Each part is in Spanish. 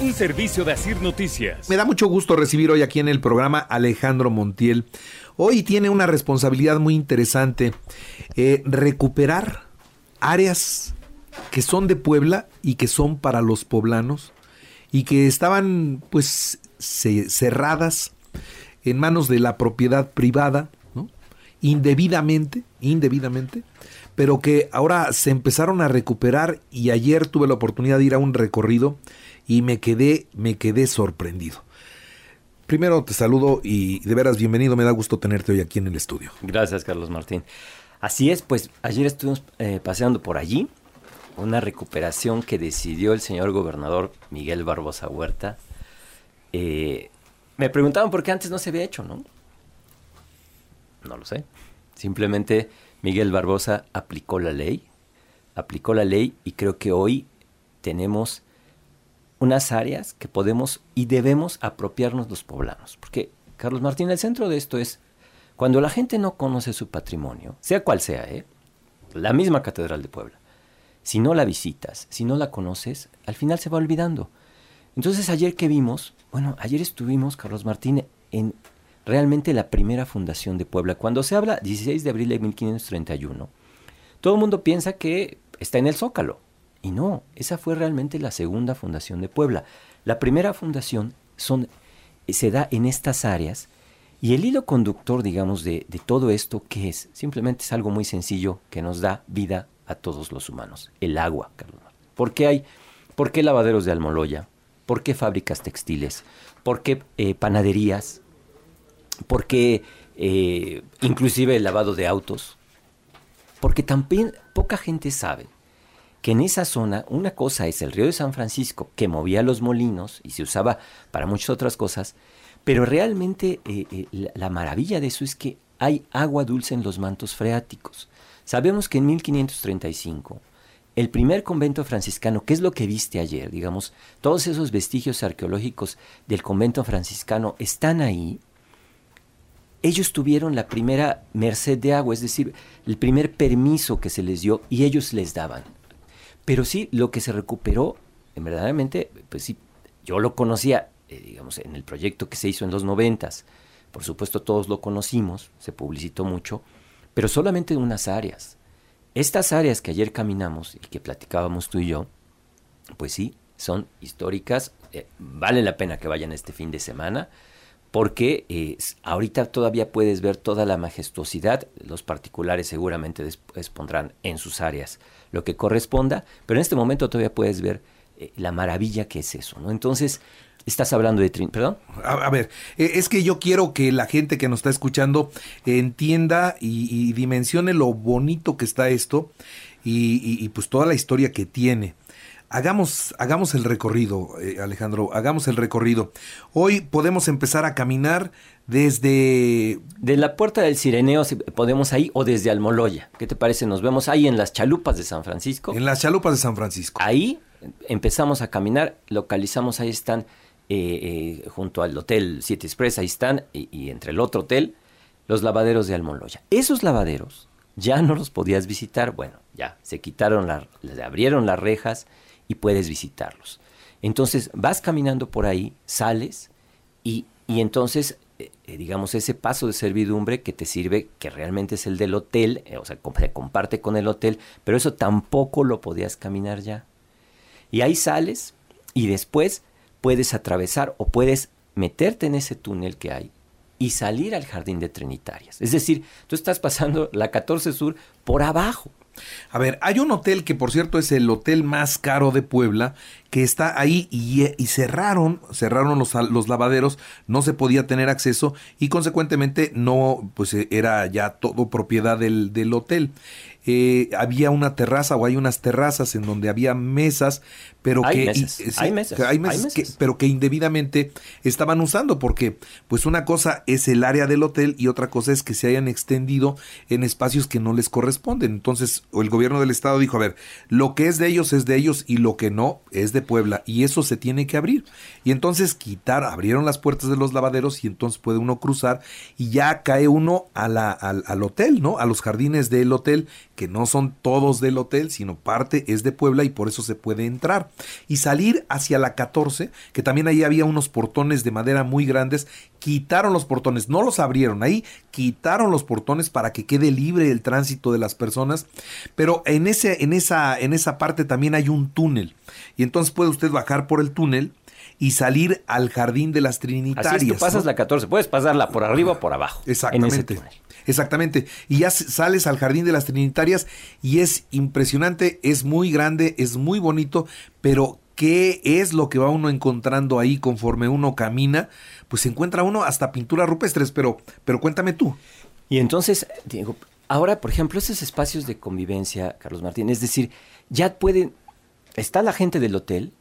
Un servicio de Asir Noticias. Me da mucho gusto recibir hoy aquí en el programa Alejandro Montiel. Hoy tiene una responsabilidad muy interesante, eh, recuperar áreas que son de Puebla y que son para los poblanos y que estaban pues ce- cerradas en manos de la propiedad privada, ¿no? indebidamente, indebidamente, pero que ahora se empezaron a recuperar y ayer tuve la oportunidad de ir a un recorrido y me quedé, me quedé sorprendido. Primero te saludo y de veras bienvenido, me da gusto tenerte hoy aquí en el estudio. Gracias, Carlos Martín. Así es, pues ayer estuvimos eh, paseando por allí, una recuperación que decidió el señor gobernador Miguel Barbosa Huerta. Eh, me preguntaban por qué antes no se había hecho, ¿no? No lo sé. Simplemente Miguel Barbosa aplicó la ley, aplicó la ley y creo que hoy tenemos unas áreas que podemos y debemos apropiarnos los poblanos. Porque, Carlos Martín, el centro de esto es cuando la gente no conoce su patrimonio, sea cual sea, ¿eh? la misma Catedral de Puebla, si no la visitas, si no la conoces, al final se va olvidando. Entonces ayer que vimos, bueno, ayer estuvimos, Carlos Martín, en realmente la primera fundación de Puebla. Cuando se habla 16 de abril de 1531, todo el mundo piensa que está en el Zócalo. Y no, esa fue realmente la segunda fundación de Puebla. La primera fundación son, se da en estas áreas y el hilo conductor, digamos, de, de todo esto, ¿qué es? Simplemente es algo muy sencillo que nos da vida a todos los humanos. El agua, Carlos. ¿Por qué hay? ¿Por qué lavaderos de Almoloya? ¿Por qué fábricas textiles? ¿Por qué eh, panaderías? ¿Por qué eh, inclusive el lavado de autos? Porque también poca gente sabe que en esa zona una cosa es el río de San Francisco que movía los molinos y se usaba para muchas otras cosas, pero realmente eh, eh, la, la maravilla de eso es que hay agua dulce en los mantos freáticos. Sabemos que en 1535 el primer convento franciscano, que es lo que viste ayer, digamos, todos esos vestigios arqueológicos del convento franciscano están ahí, ellos tuvieron la primera merced de agua, es decir, el primer permiso que se les dio y ellos les daban. Pero sí, lo que se recuperó, en verdaderamente, pues sí, yo lo conocía, eh, digamos, en el proyecto que se hizo en los noventas. Por supuesto, todos lo conocimos, se publicitó mucho, pero solamente en unas áreas. Estas áreas que ayer caminamos y que platicábamos tú y yo, pues sí, son históricas. eh, vale la pena que vayan este fin de semana porque eh, ahorita todavía puedes ver toda la majestuosidad. Los particulares seguramente después pondrán en sus áreas lo que corresponda, pero en este momento todavía puedes ver eh, la maravilla que es eso, ¿no? Entonces, estás hablando de... Trin- ¿Perdón? A, ver, eh, es que yo quiero que la gente que nos está escuchando entienda y, y dimensione lo bonito que está esto y, y- y, pues toda la historia que tiene. Hagamos, hagamos el recorrido, eh, Alejandro, hagamos el recorrido. Hoy podemos empezar a caminar desde... De la puerta del Sireneo si podemos ahí o desde Almoloya. ¿Qué te parece? Nos vemos ahí en las chalupas de San Francisco. En las chalupas de San Francisco. Ahí empezamos a caminar, localizamos, ahí están, eh, eh, junto al Hotel City Express, ahí están, y, y entre el otro hotel, los lavaderos de Almoloya. Esos lavaderos ya no los podías visitar, bueno, ya se quitaron, la, le abrieron las rejas y puedes visitarlos. Entonces vas caminando por ahí, sales y, y entonces, eh, eh, digamos, ese paso de servidumbre que te sirve, que realmente es el del hotel, eh, o sea, se comparte con el hotel, pero eso tampoco lo podías caminar ya. Y ahí sales y después puedes atravesar o puedes meterte en ese túnel que hay y salir al jardín de Trinitarias. Es decir, tú estás pasando la 14 Sur por abajo. A ver, hay un hotel que por cierto es el hotel más caro de Puebla, que está ahí y, y cerraron, cerraron los, los, lavaderos, no se podía tener acceso y consecuentemente no, pues era ya todo propiedad del, del hotel. Eh, había una terraza o hay unas terrazas en donde había mesas, pero hay que mesas, hay mesas, hay mesas, que, pero que indebidamente estaban usando porque pues una cosa es el área del hotel y otra cosa es que se hayan extendido en espacios que no les corresponden. Entonces, el gobierno del estado dijo, a ver, lo que es de ellos es de ellos y lo que no es de Puebla y eso se tiene que abrir. Y entonces quitar, abrieron las puertas de los lavaderos y entonces puede uno cruzar y ya cae uno al, al hotel, ¿no? A los jardines del hotel que no son todos del hotel, sino parte es de Puebla y por eso se puede entrar. Y salir hacia la 14, que también ahí había unos portones de madera muy grandes, quitaron los portones, no los abrieron, ahí quitaron los portones para que quede libre el tránsito de las personas, pero en ese en esa en esa parte también hay un túnel y entonces puede usted bajar por el túnel y salir al jardín de las Trinitarias. Así es, tú pasas ¿no? la 14, puedes pasarla por arriba o por abajo. Exactamente. Exactamente. Y ya sales al jardín de las Trinitarias y es impresionante, es muy grande, es muy bonito, pero ¿qué es lo que va uno encontrando ahí conforme uno camina? Pues se encuentra uno hasta pinturas rupestres, pero, pero cuéntame tú. Y entonces, Diego, ahora, por ejemplo, esos espacios de convivencia, Carlos Martín, es decir, ya pueden, está la gente del hotel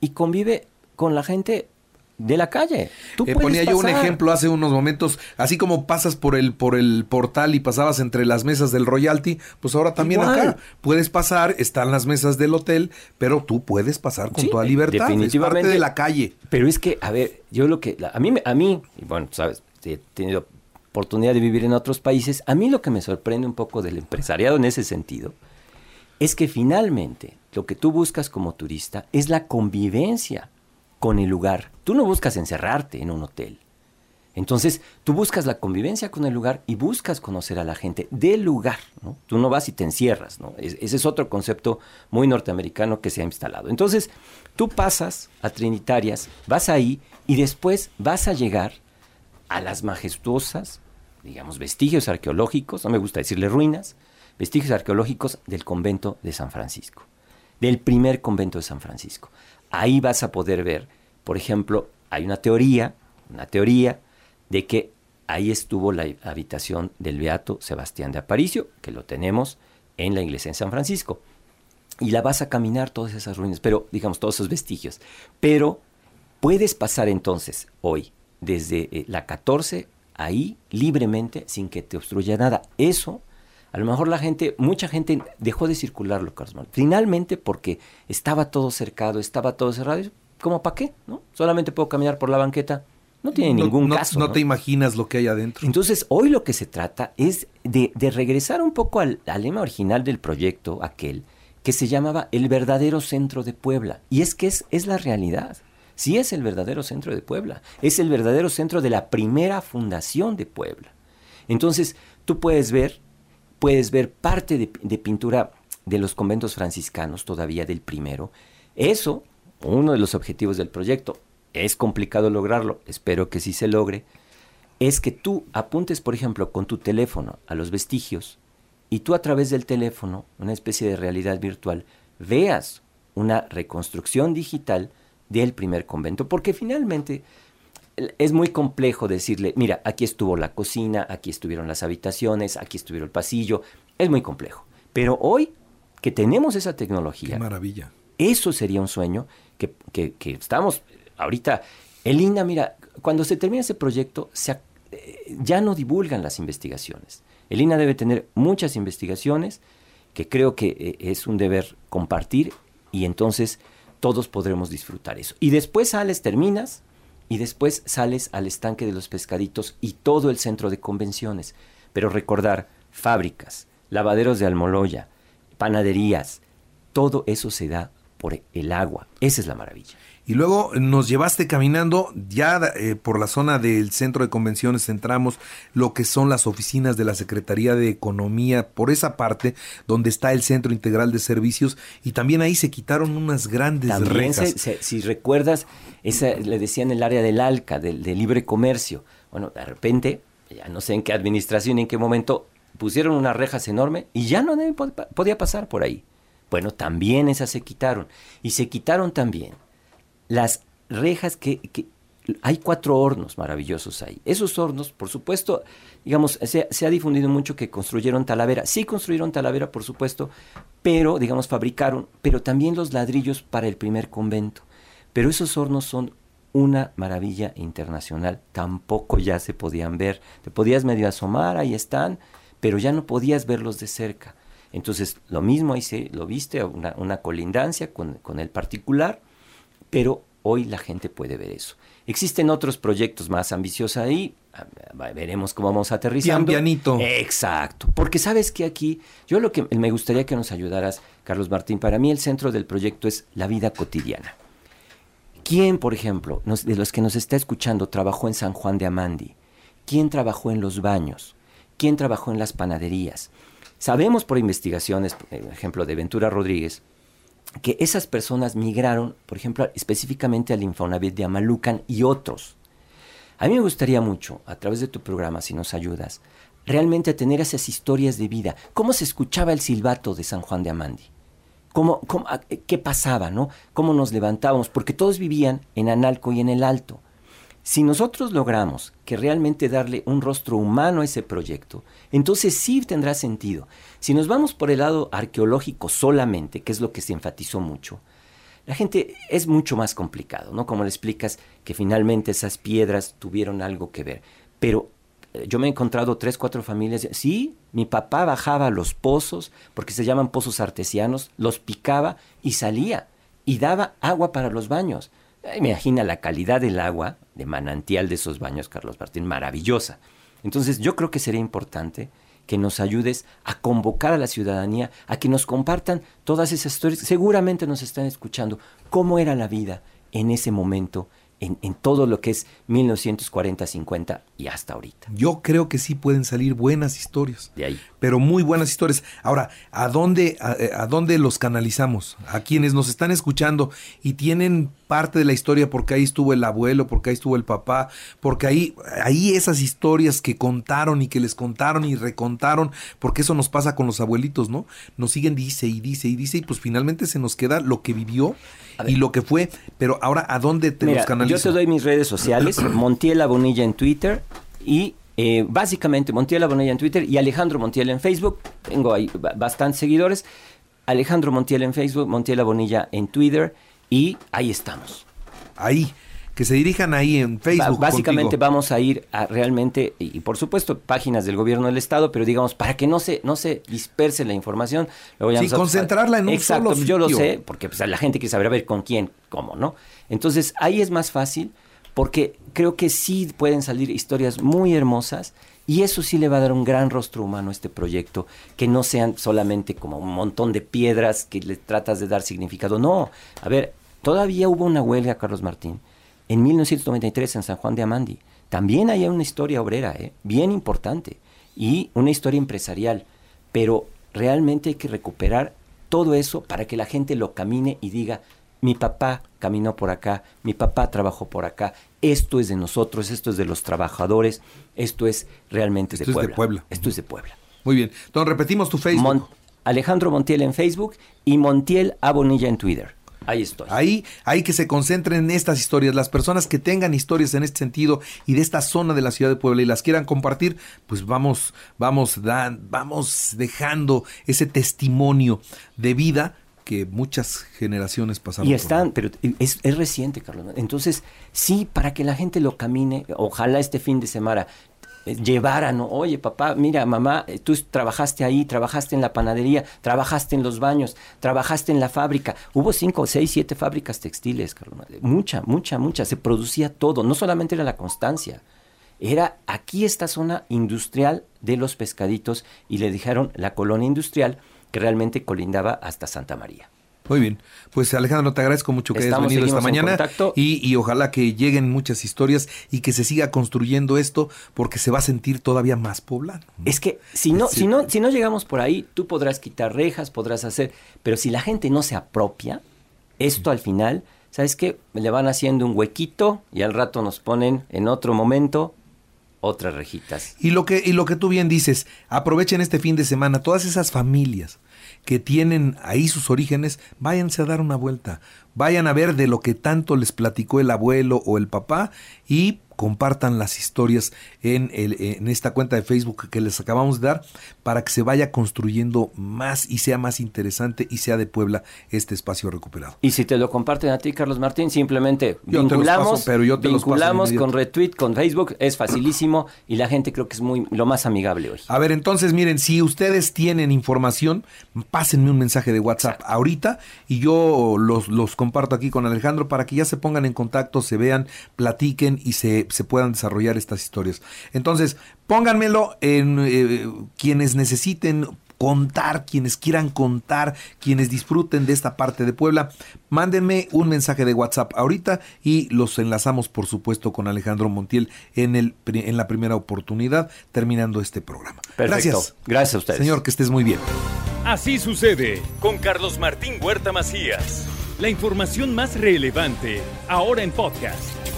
y convive con la gente de la calle. Tú eh, ponía pasar. yo un ejemplo hace unos momentos, así como pasas por el por el portal y pasabas entre las mesas del royalty, pues ahora también Igual. acá puedes pasar, están las mesas del hotel, pero tú puedes pasar con Sí, toda libertad, definitivamente. es parte de la calle. Pero es que, a ver, yo lo que, a mí, a mí, y bueno, sabes, he tenido oportunidad de vivir en otros países, a mí lo que me sorprende un poco del empresariado en ese sentido, es que finalmente lo que tú buscas como turista es la convivencia con el lugar. Tú no buscas encerrarte en un hotel. Entonces, tú buscas la convivencia con el lugar y buscas conocer a la gente del lugar. Tú no vas y te encierras. ese es otro concepto muy norteamericano que se ha instalado. Entonces, tú pasas a Trinitarias, vas ahí y después vas a llegar a las majestuosas, digamos, vestigios arqueológicos, no me gusta decirle ruinas, vestigios arqueológicos del convento de San Francisco, del primer convento de San Francisco. Ahí vas a poder ver, por ejemplo, hay una teoría, una teoría de que ahí estuvo la habitación del beato Sebastián de Aparicio, que lo tenemos en la iglesia en San Francisco. Y la vas a caminar todas esas ruinas, pero digamos todos esos vestigios. Pero puedes pasar entonces hoy desde eh, la 14 ahí libremente sin que te obstruya nada. Eso, a lo mejor la gente, mucha gente dejó de circularlo, Carlos Manuel. Finalmente porque estaba todo cercado, estaba todo cerrado. y, ¿Cómo para qué? ¿No? Solamente puedo caminar por la banqueta. No tiene No- ningún no, caso. No ¿no? te imaginas lo que hay adentro. Entonces, hoy lo que se trata es de, de regresar un poco al, al lema original del proyecto, aquel, que se llamaba el verdadero centro de Puebla. Y es que es, es la realidad. Sí es el verdadero centro de Puebla. Es el verdadero centro de la primera fundación de Puebla. Entonces, tú puedes ver, puedes ver parte de, pintura de los conventos franciscanos, todavía del primero. Eso, uno de los objetivos del proyecto, es complicado lograrlo, espero que sí se logre, es que tú apuntes, por ejemplo, con tu teléfono a los vestigios y tú a través del teléfono, una especie de realidad virtual, veas una reconstrucción digital del primer convento, porque finalmente es muy complejo decirle, mira, aquí estuvo la cocina, aquí estuvieron las habitaciones, aquí estuvieron el pasillo, es muy complejo. Pero hoy que tenemos esa Qué tecnología, maravilla. eso sería un sueño que, que- que estamos ahorita. El INA, mira, cuando se termine ese proyecto, se eh, ya no divulgan las investigaciones. El INA debe tener muchas investigaciones que creo que eh, es un deber compartir y entonces todos podremos disfrutar eso. Y después sales, terminas y después sales al estanque de los pescaditos y todo el centro de convenciones. Pero recordar, fábricas, lavaderos de almoloya, panaderías, todo eso se da por el agua. Esa es la maravilla. Y luego nos llevaste caminando, ya eh, por la zona del centro de convenciones entramos lo que son las oficinas de la Secretaría de Economía, por esa parte donde está el Centro Integral de Servicios, y también ahí se quitaron unas grandes También, rejas. se- se- si recuerdas, esa, le decían el área del ALCA, del, del libre comercio. Bueno, de repente, ya no sé en qué administración, en qué momento, pusieron unas rejas enormes y ya no podía pasar por ahí. Bueno, también esas se quitaron. Y se quitaron también las rejas que, hay cuatro hornos maravillosos ahí. Esos hornos, por supuesto, digamos, se, se, ha difundido mucho que construyeron Talavera. Sí construyeron Talavera, por supuesto, pero, digamos, fabricaron, pero también los ladrillos para el primer convento. Pero esos hornos son una maravilla internacional. Tampoco ya se podían ver. Te podías medio asomar, ahí están, pero ya no podías verlos de cerca. Entonces, lo mismo ahí se lo viste, una, una colindancia con, con el particular, pero hoy la gente puede ver eso. Existen otros proyectos más ambiciosos ahí, veremos cómo vamos aterrizando. Pian pianito. Exacto, porque sabes que aquí, yo lo que me gustaría que nos ayudaras, Carlos Martín, para mí el centro del proyecto es la vida cotidiana. ¿Quién, por ejemplo, nos, de los que nos está escuchando, trabajó en San Juan de Amandi? ¿Quién trabajó en los baños? ¿Quién trabajó en las panaderías? Sabemos por investigaciones, por ejemplo, de Ventura Rodríguez, que esas personas migraron, por ejemplo, específicamente al Infonavit de Amalucan y otros. A mí me gustaría mucho, a través de tu programa, si nos ayudas, realmente tener esas historias de vida. ¿Cómo se escuchaba el silbato de San Juan de Amandi? ¿Cómo, cómo, ¿Qué pasaba, no? ¿Cómo nos levantábamos? Porque todos vivían en Analco y en el Alto. Si nosotros logramos que realmente darle un rostro humano a ese proyecto, entonces sí tendrá sentido. Si nos vamos por el lado arqueológico solamente, que es lo que se enfatizó mucho, la gente es mucho más complicado, ¿no? Como le explicas que finalmente esas piedras tuvieron algo que ver. Pero eh, yo me he encontrado tres, cuatro familias. Sí, mi papá bajaba los pozos, porque se llaman pozos artesianos, los picaba y salía y daba agua para los baños. Imagina la calidad del agua de manantial de esos baños, Carlos Martín, maravillosa. Entonces yo creo que sería importante que nos ayudes a convocar a la ciudadanía a que nos compartan todas esas historias. Seguramente nos están escuchando cómo era la vida en ese momento en, en, todo lo que es 1940, 50 y hasta ahorita. Yo creo que sí pueden salir buenas historias. De ahí. Pero muy buenas historias. Ahora, ¿a dónde, a, a, dónde los canalizamos? A quienes nos están escuchando y tienen parte de la historia porque ahí estuvo el abuelo, porque ahí estuvo el papá, porque ahí, ahí esas historias que contaron y que les contaron y recontaron, porque eso nos pasa con los abuelitos, ¿no? Nos siguen, dice y dice y dice, y pues finalmente se nos queda lo que vivió y lo que fue. Pero ahora, ¿a dónde te Mira, los canalizamos? Yo te doy mis redes sociales, Montiel Bonilla en Twitter y eh, básicamente Montiel Bonilla en Twitter y Alejandro Montiel en Facebook. Tengo ahí bastantes seguidores. Alejandro Montiel en Facebook, Montiel Bonilla en Twitter y ahí estamos. Ahí, que se dirijan ahí en Facebook. Básicamente contigo. vamos a ir a realmente, y, y, por supuesto, páginas del gobierno del Estado, pero digamos, para que no se, no se disperse la información. Luego sí, concentrarla en un Exacto, solo yo lo sé, porque pues, la gente quiere saber a ver con quién, cómo, ¿no? Entonces, ahí es más fácil, porque creo que sí pueden salir historias muy hermosas y eso sí le va a dar un gran rostro humano a este proyecto, que no sean solamente como un montón de piedras que le tratas de dar significado. No, a ver, todavía hubo una huelga, Carlos Martín, en 1993 en San Juan de Amandi. También hay una historia obrera, ¿eh? bien importante, y una historia empresarial, pero realmente hay que recuperar todo eso para que la gente lo camine y diga, mi papá caminó por acá, mi papá trabajó por acá, esto es de nosotros, esto es de los trabajadores, esto es realmente esto de, es Puebla. de Puebla. Esto es de Puebla. Muy bien. Entonces repetimos tu Facebook. Mon Alejandro Montiel en Facebook y Montiel Abonilla en Twitter. Ahí estoy. Ahí hay que se concentren en estas historias. Las personas que tengan historias en este sentido y de esta zona de la ciudad de Puebla y las quieran compartir, pues vamos, vamos, dan, vamos dejando ese testimonio de vida que muchas generaciones pasaron. Y están, pero es, es, reciente, Carlos. Entonces, sí, para que la gente lo camine, ojalá este fin de semana llevaran, oye papá, mira mamá, eh, tú trabajaste ahí, trabajaste en la panadería, trabajaste en los baños, trabajaste en la fábrica. Hubo cinco, seis, siete fábricas textiles, Carlos. Mucha, mucha, mucha. Se producía todo. No solamente era la constancia. Era aquí esta zona industrial de los pescaditos y le dijeron la colonia industrial que realmente colindaba hasta Santa María. Muy bien, pues Alejandro, te agradezco mucho que Estamos, hayas venido esta mañana y, y, ojalá que lleguen muchas historias y que se siga construyendo esto porque se va a sentir todavía más poblano. Es que si no, si no, si no llegamos por ahí, tú podrás quitar rejas, podrás hacer, pero si la gente no se apropia, esto al final, ¿sabes qué? Le van haciendo un huequito y al rato nos ponen en otro momento otras rejitas. Y lo que, y lo que tú bien dices, aprovechen este fin de semana, todas esas familias que tienen ahí sus orígenes, váyanse a dar una vuelta. Vayan a ver de lo que tanto les platicó el abuelo o el papá y compartan las historias en, el, en esta cuenta de Facebook que les acabamos de dar para que se vaya construyendo más y sea más interesante y sea de Puebla este espacio recuperado. Y si te lo comparten a ti, Carlos Martín, simplemente Yo vinculamos, paso, pero yo te vinculamos con retweet, con Facebook, es facilísimo y la gente creo que es muy lo más amigable hoy. A ver, entonces miren, si ustedes tienen información, pásenme un mensaje de WhatsApp ahorita y yo los, los comparto aquí con Alejandro para que ya se pongan en contacto, se vean, platiquen y se, se puedan desarrollar estas historias. Entonces, pónganmelo en eh, quienes necesiten contar, quienes quieran contar, quienes disfruten de esta parte de Puebla, mándenme un mensaje de WhatsApp ahorita y los enlazamos por supuesto con Alejandro Montiel en, el, en la primera oportunidad terminando este programa. Perfecto. Gracias. Gracias a ustedes. Señor, que estés muy bien. Así sucede con Carlos Martín Huerta Macías. La información más relevante, ahora en podcast.